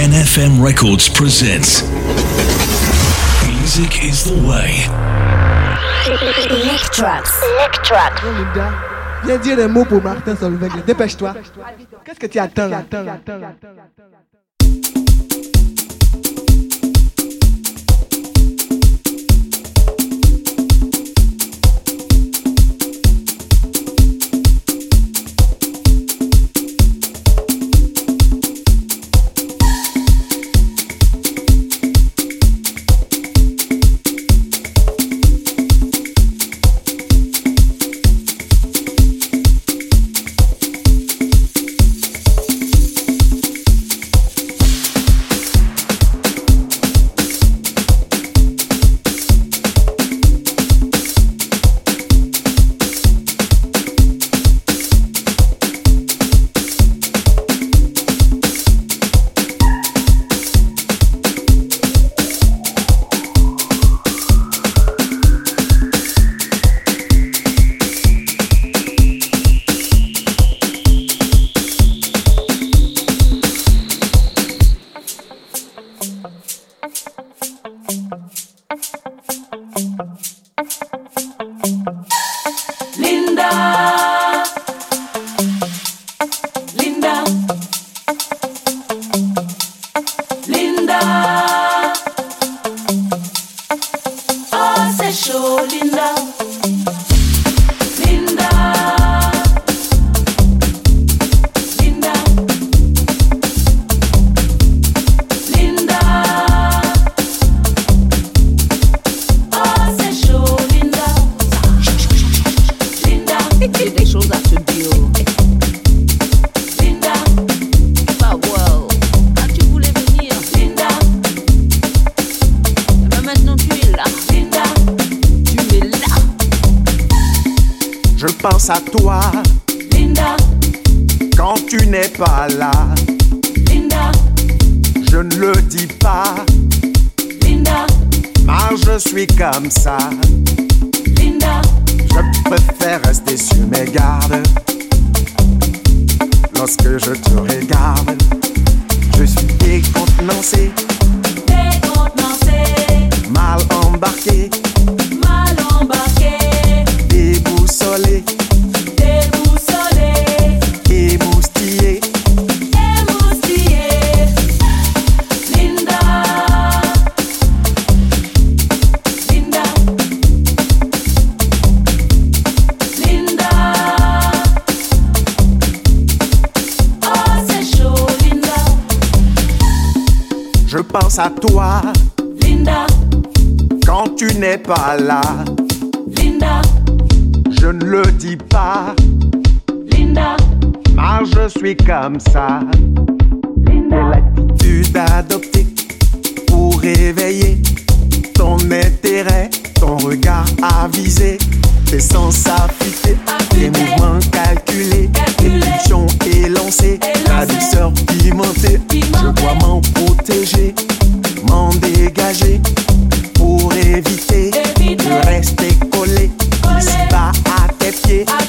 NFM Records presents Music is the way. Electrox. Electrox. Linda, viens dire un mot pour Martin Solveig. Dépêche-toi. Qu'est-ce que tu attends là? pense à toi. Linda. Quand tu n'es pas là. Linda. Je ne le dis pas. Linda. Mais je suis comme ça. Linda. Je préfère rester sur mes gardes. Lorsque je te regarde, je suis décontenancé. Décontenancé. Mal embarqué. à toi. Linda. Quand tu n'es pas là. Linda. Je ne le dis pas. Linda. Mais je suis comme ça. Linda. L'attitude adoptée pour réveiller ton intérêt, ton regard avisé, tes sens affûtés, tes mouvements calculés, tes pulsions élancées, ta douceur pimentée, je dois m'en protéger pour éviter, de rester collé, collé. ici bas à tes pieds. Ah,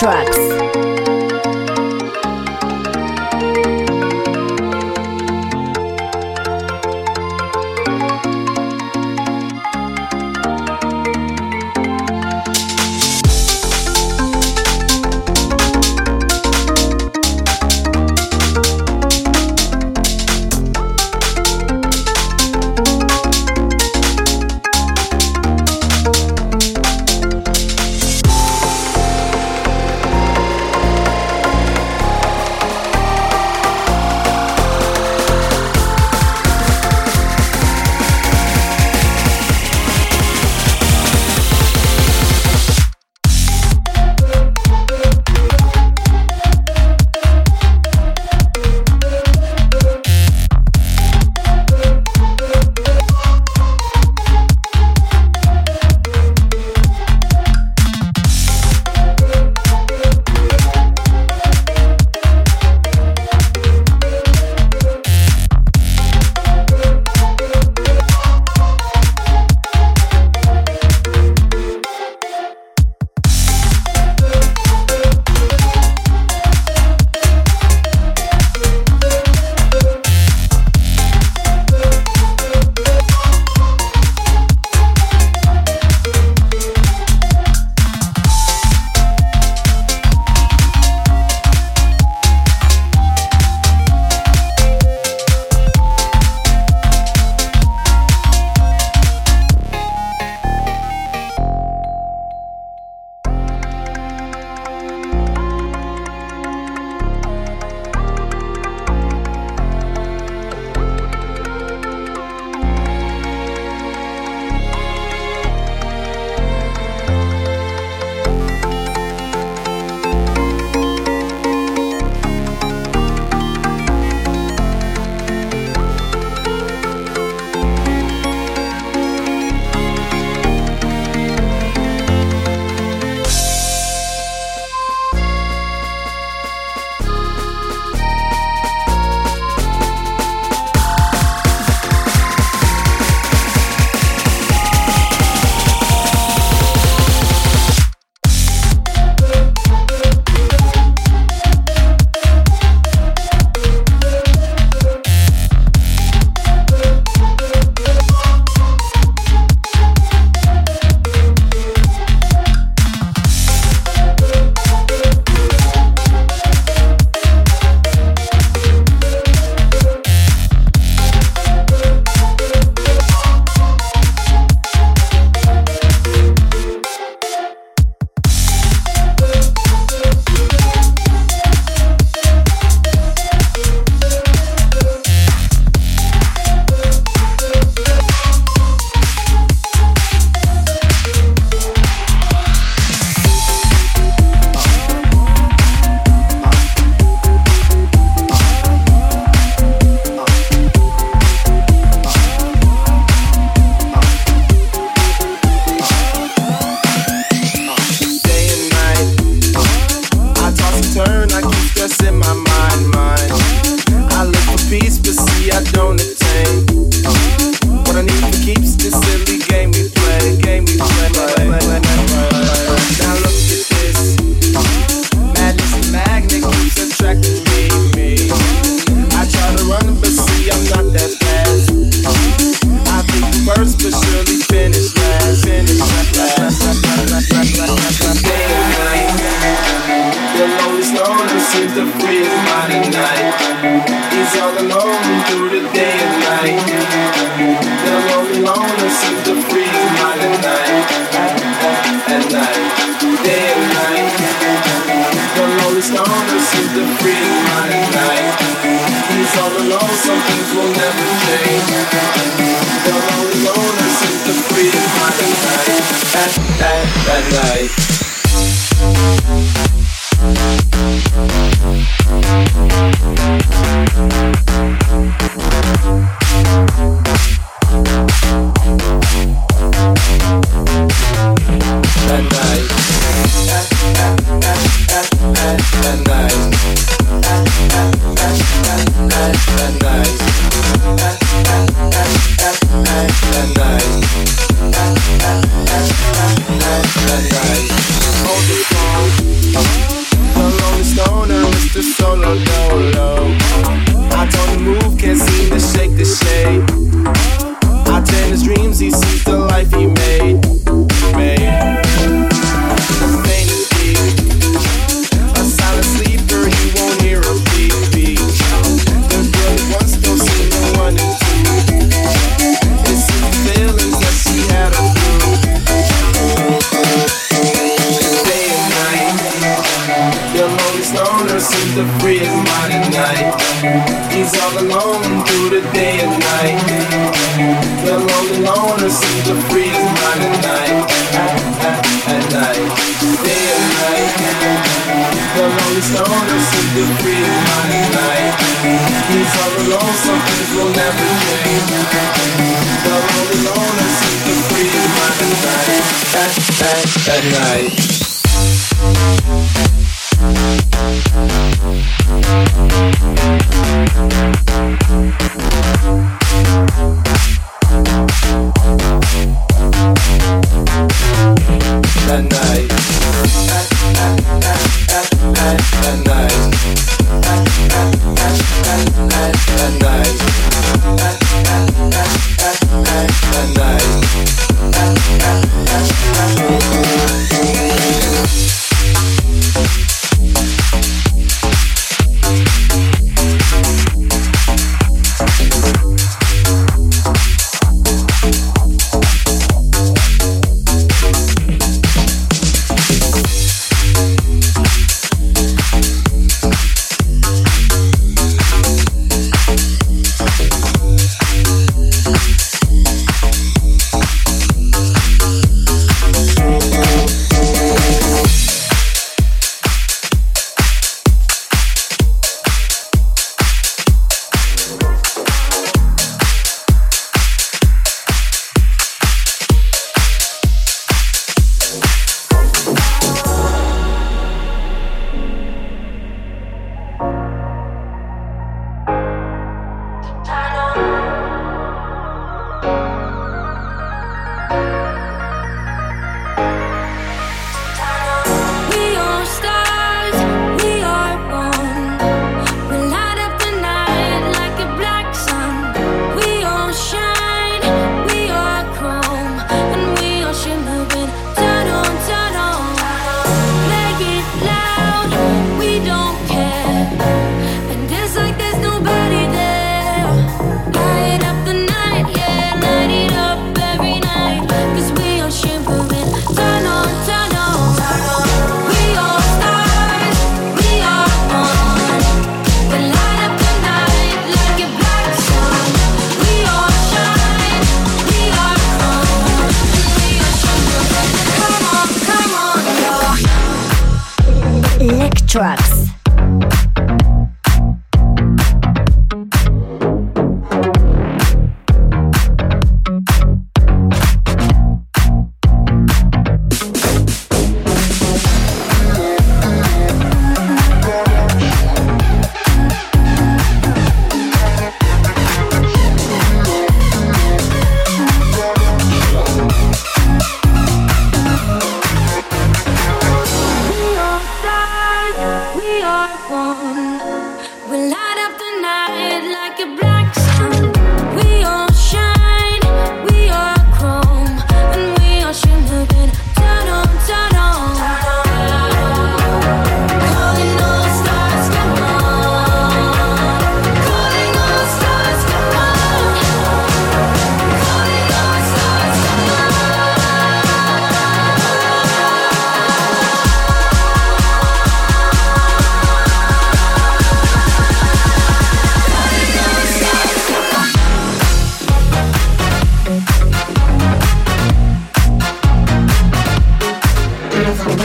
seems to free his mind at at night. notice of the real money light These are alone, some things will never change. The lonely loners of the real money light At, at, at night.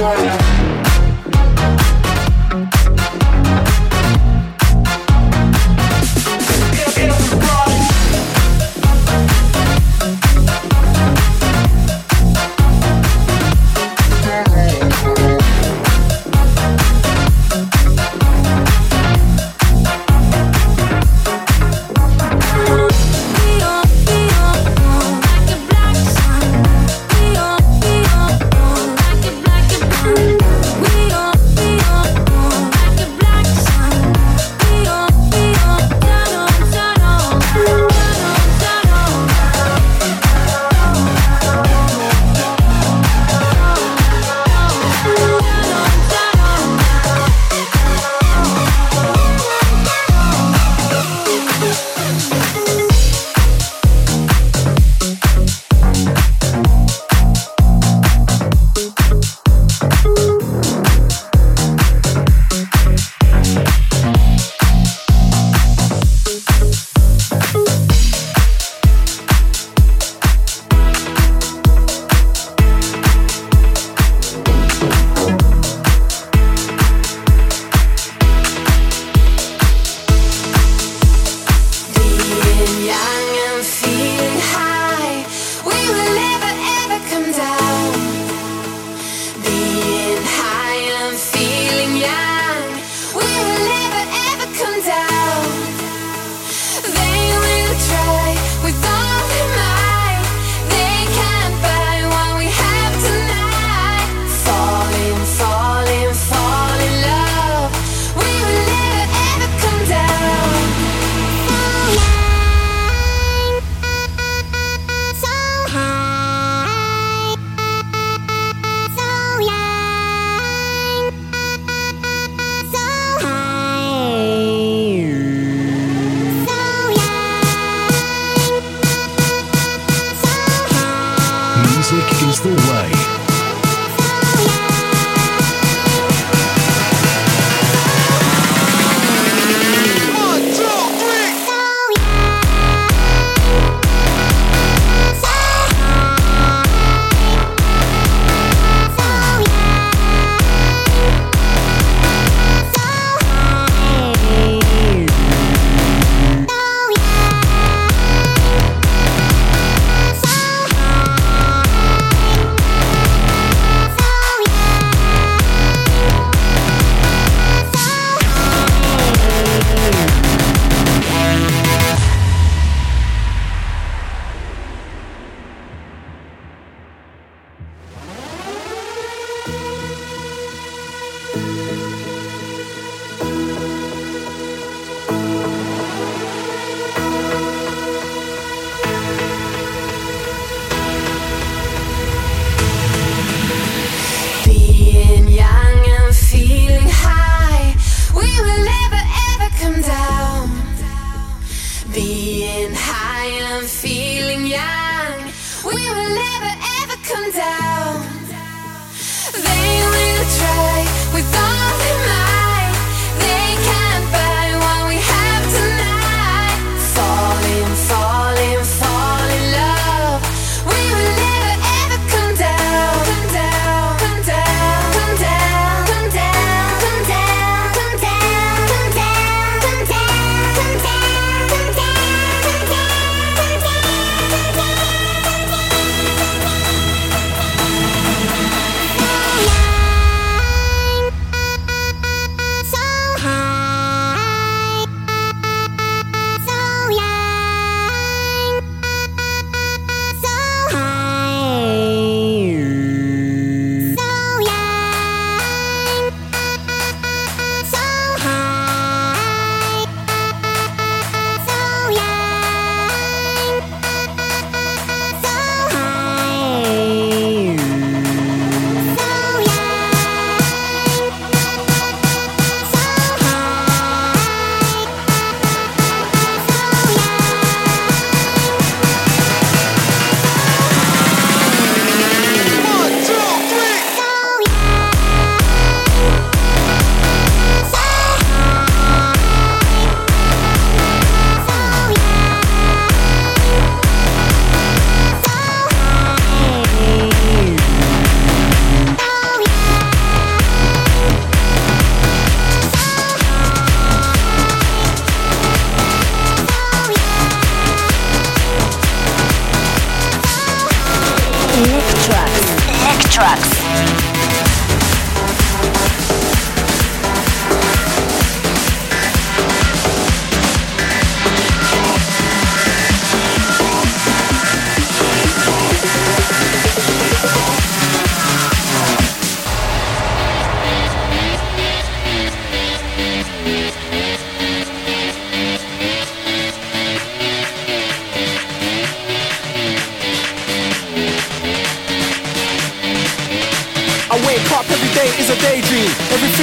California.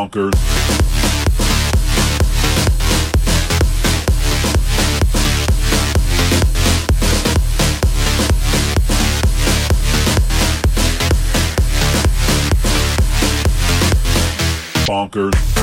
Bonkers. Bonkers.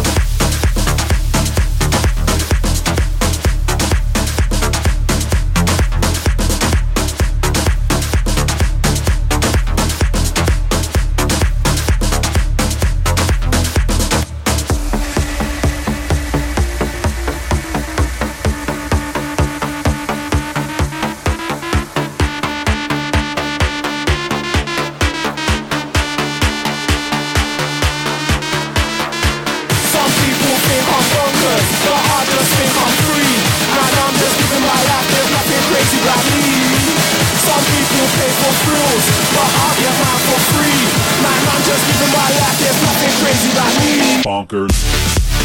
Bonkers.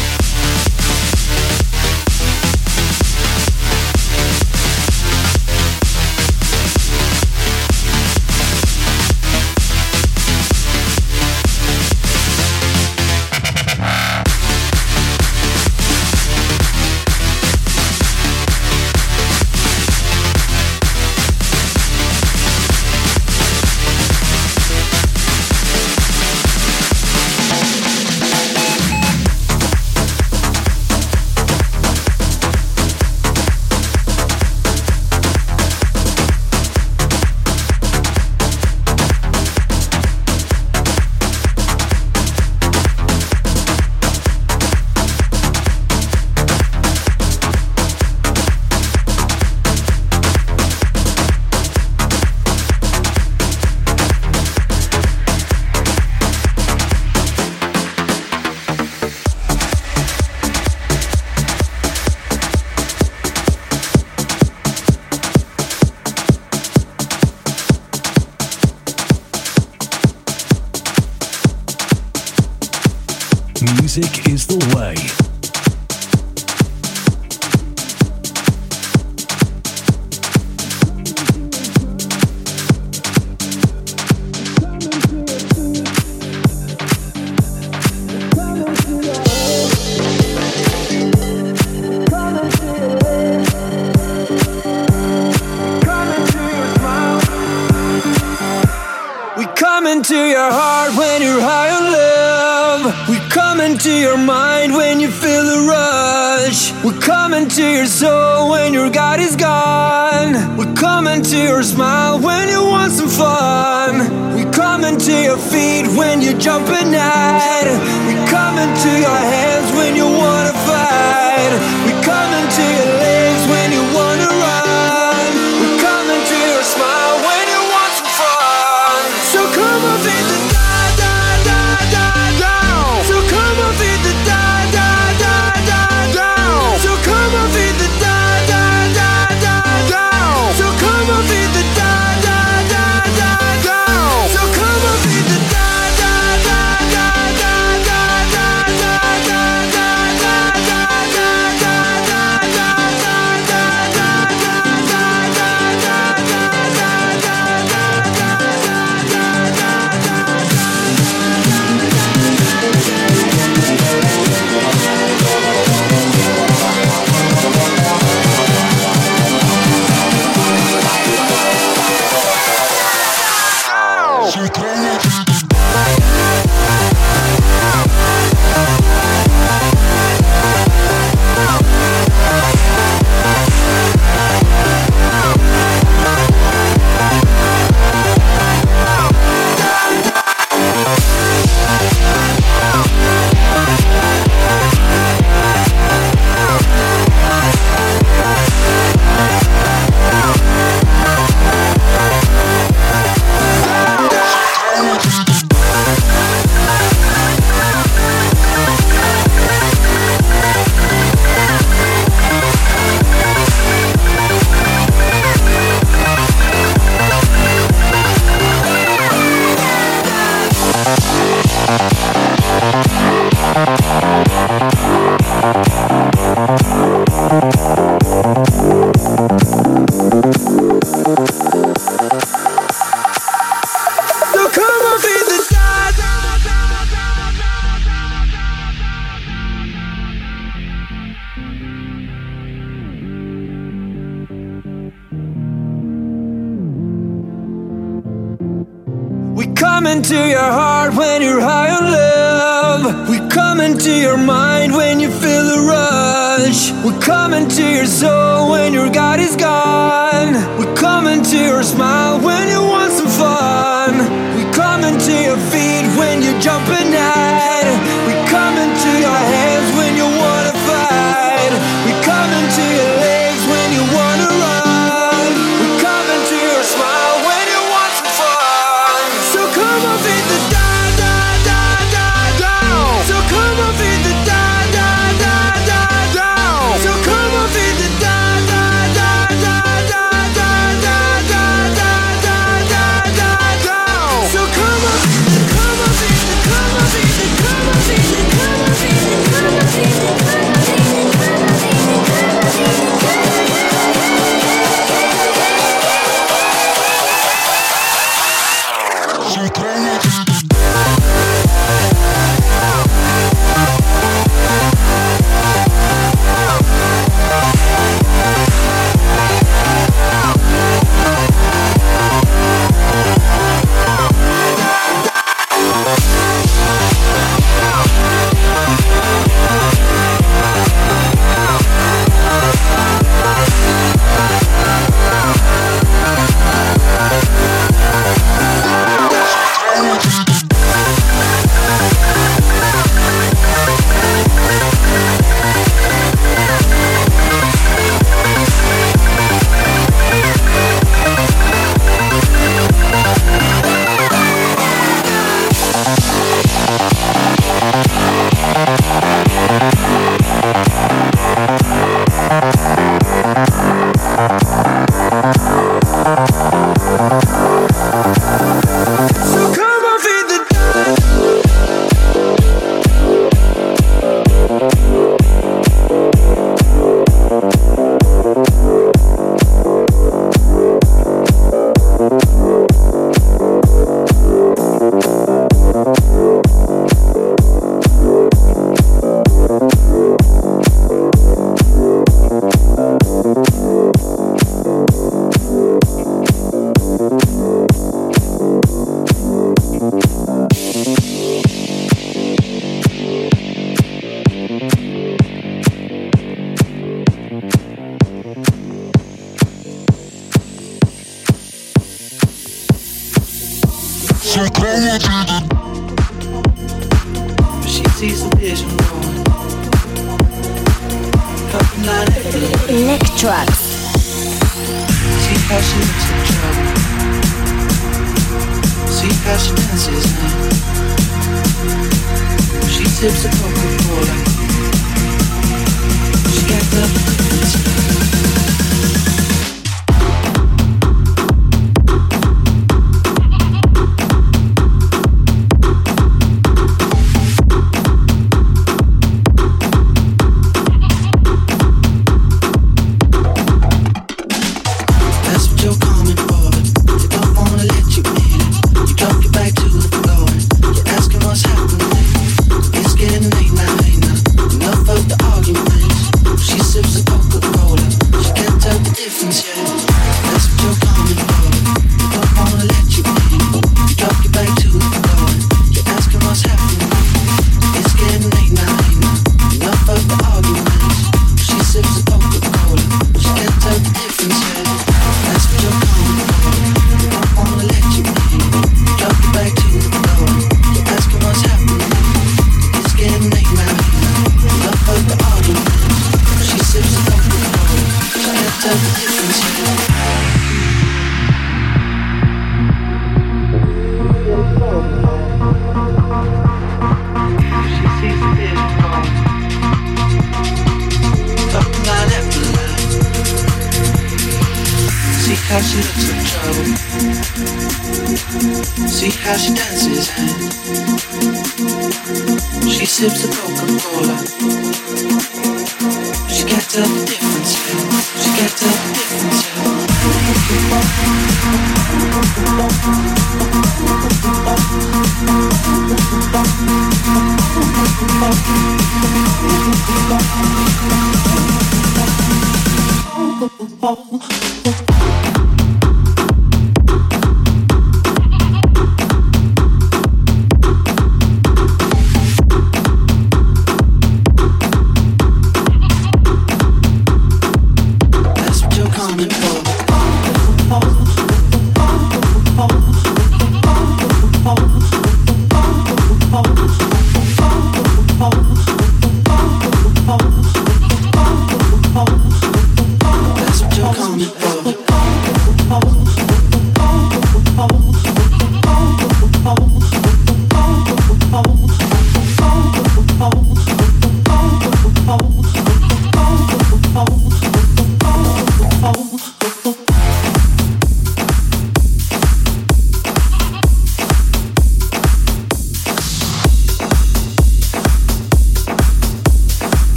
To your smile when you want some fun. We come into your feet when you jump at night. We come into your hands.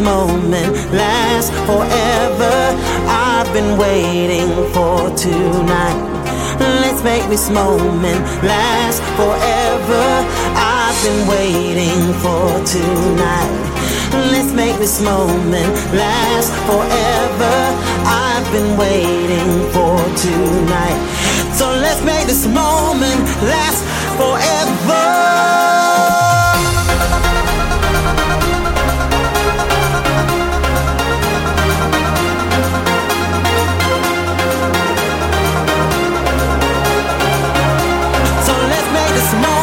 This moment last forever. I've been waiting for tonight. Let's make this moment last forever. I've been waiting for tonight. Let's make this moment last forever. I've been waiting for tonight. So let's make this moment last forever. This moment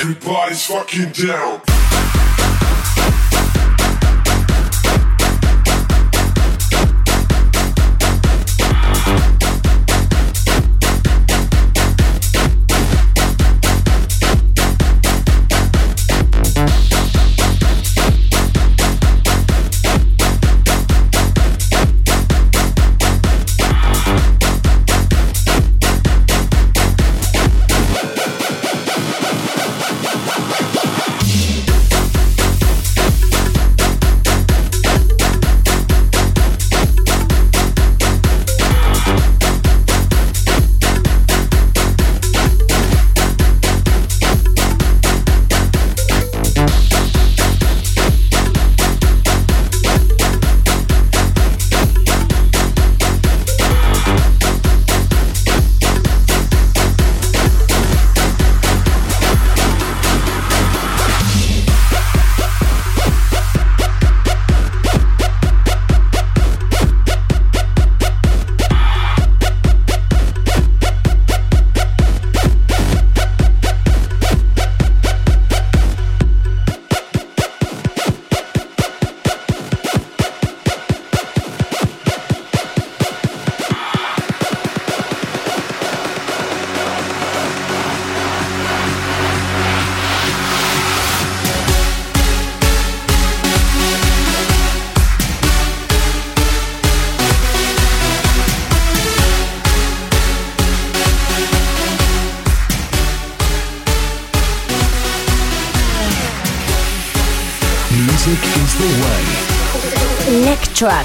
Everybody's fucking down.